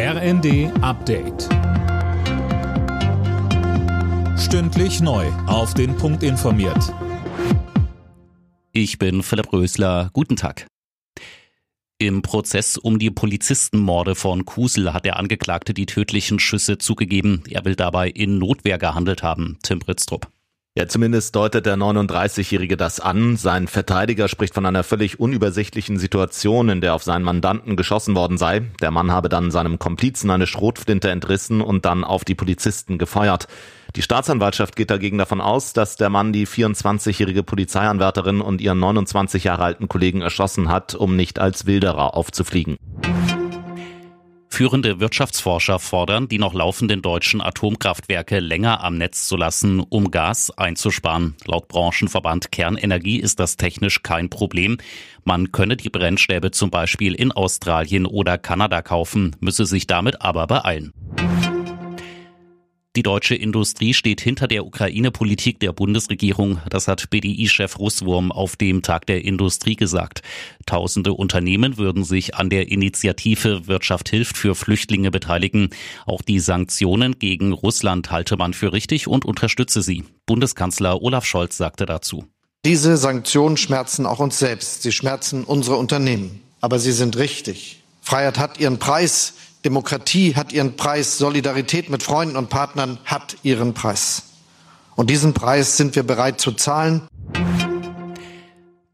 RND Update. Stündlich neu. Auf den Punkt informiert. Ich bin Philipp Rösler. Guten Tag. Im Prozess um die Polizistenmorde von Kusel hat der Angeklagte die tödlichen Schüsse zugegeben. Er will dabei in Notwehr gehandelt haben. Tim Britztrup. Ja, zumindest deutet der 39-Jährige das an. Sein Verteidiger spricht von einer völlig unübersichtlichen Situation, in der auf seinen Mandanten geschossen worden sei. Der Mann habe dann seinem Komplizen eine Schrotflinte entrissen und dann auf die Polizisten gefeuert. Die Staatsanwaltschaft geht dagegen davon aus, dass der Mann die 24-jährige Polizeianwärterin und ihren 29 Jahre alten Kollegen erschossen hat, um nicht als Wilderer aufzufliegen. Führende Wirtschaftsforscher fordern, die noch laufenden deutschen Atomkraftwerke länger am Netz zu lassen, um Gas einzusparen. Laut Branchenverband Kernenergie ist das technisch kein Problem. Man könne die Brennstäbe zum Beispiel in Australien oder Kanada kaufen, müsse sich damit aber beeilen. Die deutsche Industrie steht hinter der Ukraine-Politik der Bundesregierung. Das hat BDI-Chef Russwurm auf dem Tag der Industrie gesagt. Tausende Unternehmen würden sich an der Initiative Wirtschaft hilft für Flüchtlinge beteiligen. Auch die Sanktionen gegen Russland halte man für richtig und unterstütze sie. Bundeskanzler Olaf Scholz sagte dazu. Diese Sanktionen schmerzen auch uns selbst. Sie schmerzen unsere Unternehmen. Aber sie sind richtig. Freiheit hat ihren Preis. Demokratie hat ihren Preis, Solidarität mit Freunden und Partnern hat ihren Preis. Und diesen Preis sind wir bereit zu zahlen.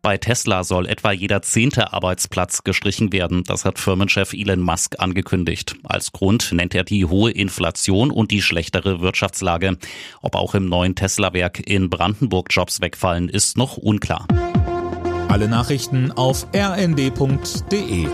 Bei Tesla soll etwa jeder zehnte Arbeitsplatz gestrichen werden. Das hat Firmenchef Elon Musk angekündigt. Als Grund nennt er die hohe Inflation und die schlechtere Wirtschaftslage. Ob auch im neuen Tesla-Werk in Brandenburg Jobs wegfallen, ist noch unklar. Alle Nachrichten auf rnd.de